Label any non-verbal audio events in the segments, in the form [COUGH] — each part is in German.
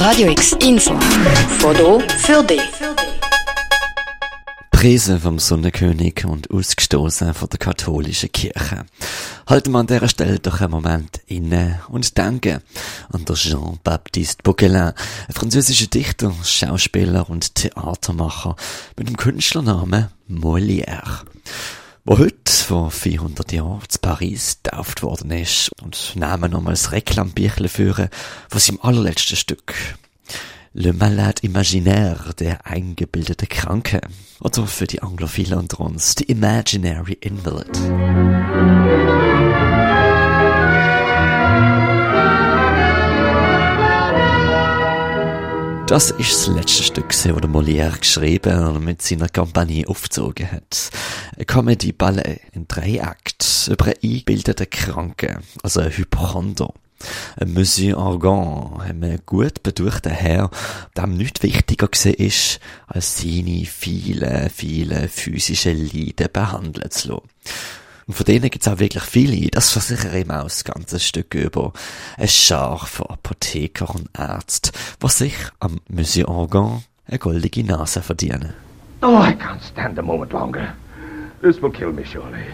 Radio X Info. Foto für dich. Preisen vom Sonnenkönig und ausgestoßen von der katholischen Kirche. Halten wir an dieser Stelle doch einen Moment inne und denken an der Jean-Baptiste Bauquelin, ein französischer Dichter, Schauspieler und Theatermacher mit dem Künstlernamen Molière wo heute vor 400 Jahren zu Paris getauft worden ist und nehmen nochmals Reklambüchle führen von seinem allerletzten Stück. Le Malade Imaginaire, der eingebildete Kranke. Oder für die Anglophilen unter uns, The Imaginary Invalid. Das ist das letzte Stück, das Molière geschrieben und mit seiner Kampagne aufgezogen hat. Comedy Ballet in drei Akten über einen eingebildeten Kranken, also ein Hypochonder. Ein Monsieur Argan, ein gut beduchter Herr, dem nichts wichtiger war, als seine vielen, vielen physischen Leiden behandeln zu lassen. Und von denen gibt's auch wirklich viele. Das versichere ich auch das ganze Stück über. Ein Schar von Apotheker und Ärzten, was sich am Monsieur Organ eine goldige Nase verdienen. Oh, I can't stand a moment longer. This will kill me surely.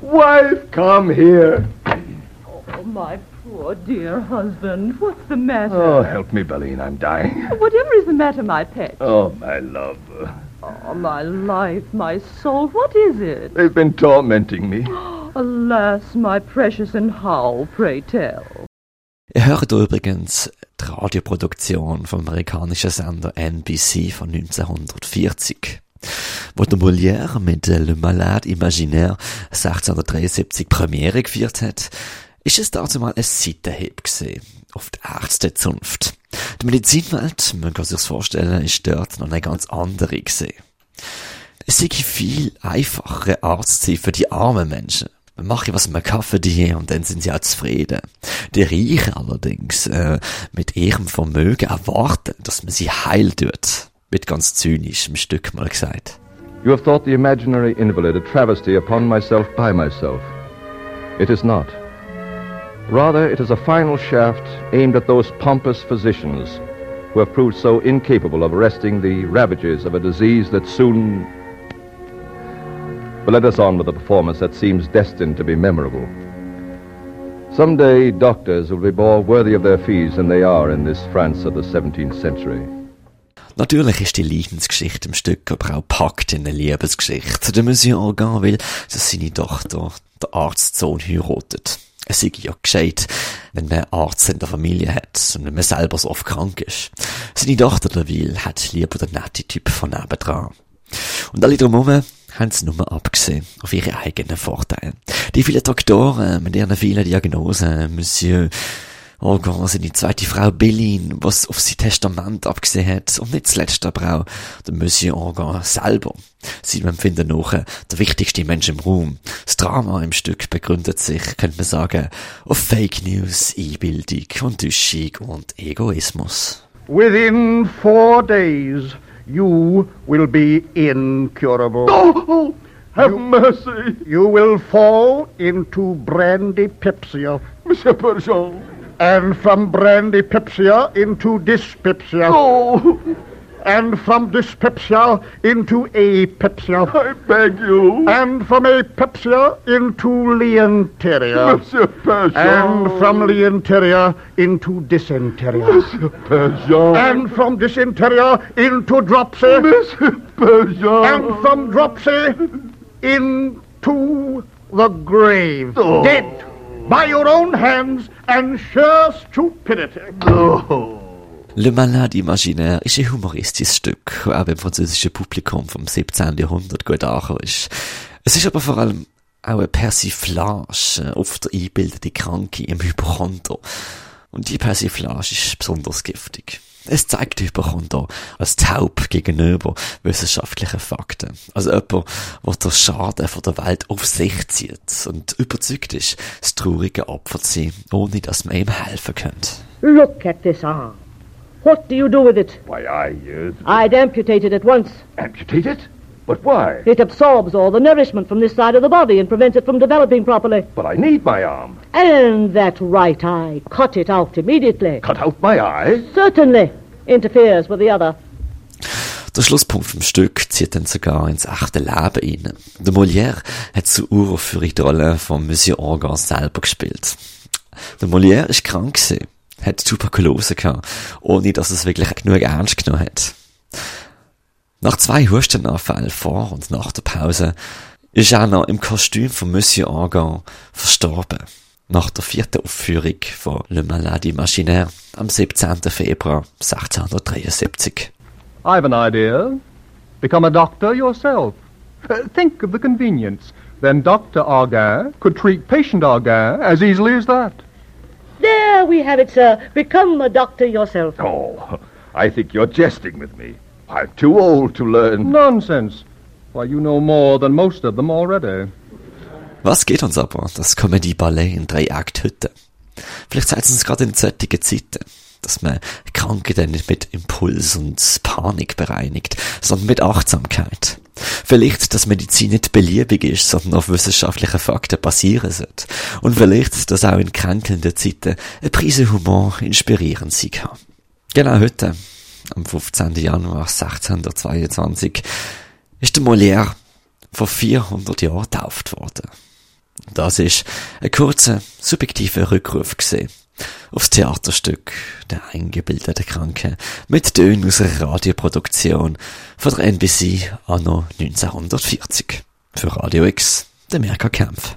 Wife, come here. Oh, my poor dear husband. What's the matter? Oh, help me, Belline. I'm dying. Whatever is the matter, my pet? Oh, my love. Oh, my life, my soul, what is it? They've been tormenting me. [GASPS] Alas, my precious, and how, pray tell? Ihr hört übrigens die Radioproduktion vom amerikanischen Sender NBC von 1940. Wo Molière mit Le Malade Imaginaire 1673 Premiere geführt hat, ist es dazu mal ein Seitenhieb gesehen auf die Ärztezunft. Die Medizinwelt, man kann sich's vorstellen, ist dort noch eine ganz andere gesehen. Es sei viel einfacher, Arzt sein für die armen Menschen. Man mache, was man kann für die und dann sind sie auch zufrieden. Die Reichen allerdings, äh, mit ihrem Vermögen erwarten, dass man sie heil tut. Ganz Stück mal gesagt. You have thought the imaginary invalid a travesty upon myself by myself. It is not. Rather, it is a final shaft aimed at those pompous physicians who have proved so incapable of arresting the ravages of a disease that soon. But let us on with a performance that seems destined to be memorable. Some day, doctors will be more worthy of their fees than they are in this France of the 17th century. Natürlich ist die Leidensgeschichte im Stück aber auch packt in eine Liebesgeschichte. Der Monsieur Organ will, dass seine Tochter der Arztsohn heiratet. Es sei ja gescheit, wenn man einen Arzt in der Familie hat und wenn man selber so oft krank ist. Seine Tochter derweil hat lieber den netten Typ von nebendran. Und alle drumherum haben sie nur abgesehen auf ihre eigenen Vorteile. Die vielen Doktoren mit ihren vielen Diagnosen, Monsieur Organ, seine zweite Frau Bellin, was auf sein Testament abgesehen hat, und nicht zuletzt aber auch der Monsieur Organ selber. Seinem Empfinden nach der wichtigste Mensch im Raum. Das Drama im Stück begründet sich, könnte man sagen, auf Fake News, Einbildung, Enttäuschung und Egoismus. Within four days, you will be incurable. Oh, oh have you, mercy. You will fall into brandypipsia. Monsieur Bergeon. And from brandypipsia into dyspepsia. Oh. And from dyspepsia into apepsia. I beg you. And from apepsia into leonteria. Monsieur Bergeon. And from leonteria into dysentery. Monsieur Bergeon. And from dysentery into dropsy. Monsieur Bergeon. And from dropsy into the grave. Oh. Dead by your own hands and sheer stupidity. Oh. Le Malade Imaginaire ist ein humoristisches Stück, das auch beim französischen Publikum vom 17. Jahrhundert gut angekommen ist. Es ist aber vor allem auch eine Persiflage auf der eingebildete Kranke im Hypochonder. Und die Persiflage ist besonders giftig. Es zeigt Hypochonder als taub gegenüber wissenschaftlichen Fakten. Also jemand, der den Schaden von der Welt auf sich zieht und überzeugt ist, das traurige Opfer zu sein, ohne dass man ihm helfen könnte. Look at this arm. What do you do with it? Why, I, uh... I'd amputate it at once. Amputate it? But why? It absorbs all the nourishment from this side of the body and prevents it from developing properly. But I need my arm. And that right eye, cut it out immediately. Cut out my eye? Certainly interferes with the other. Der Schlusspunkt vom Stück zieht dann sogar ins echte Leben rein. Der Molière hat zur Uraufführung die Rolle von Monsieur Organ selber gespielt. Der Molière ist krank gewesen, hat Tuberkulose gehabt, ohne dass es wirklich genug ernst genommen hat. Nach zwei Hustenanfällen vor und nach der Pause ist er noch im Kostüm von Monsieur Organ verstorben. Nach der vierten Aufführung von Le Maladie Imaginaire am 17. Februar 1673. I have an idea. Become a doctor yourself. Uh, think of the convenience. Then Dr. Argin could treat patient Argin as easily as that. There we have it, sir. Become a doctor yourself. Oh, I think you're jesting with me. I'm too old to learn. Nonsense. Why, you know more than most of them already. Was geht uns aber, das Comedy-Ballet in drei Akthütte? Vielleicht zeigt es uns gerade in solchen Zeiten, dass man Kranke dann nicht mit Impuls und Panik bereinigt, sondern mit Achtsamkeit. Vielleicht, dass Medizin nicht beliebig ist, sondern auf wissenschaftlichen Fakten basieren sollte. Und vielleicht, dass auch in kränkelnden Zeiten eine Prise Humor inspirierend sein kann. Genau heute, am 15. Januar 1622, ist der Molière vor 400 Jahren getauft worden. Das ist ein kurzer, subjektiver Rückruf gesehen aufs Theaterstück Der eingebildete Kranke mit Tönen aus einer Radioproduktion von der NBC anno 1940. Für Radio X, der Merker Kempf.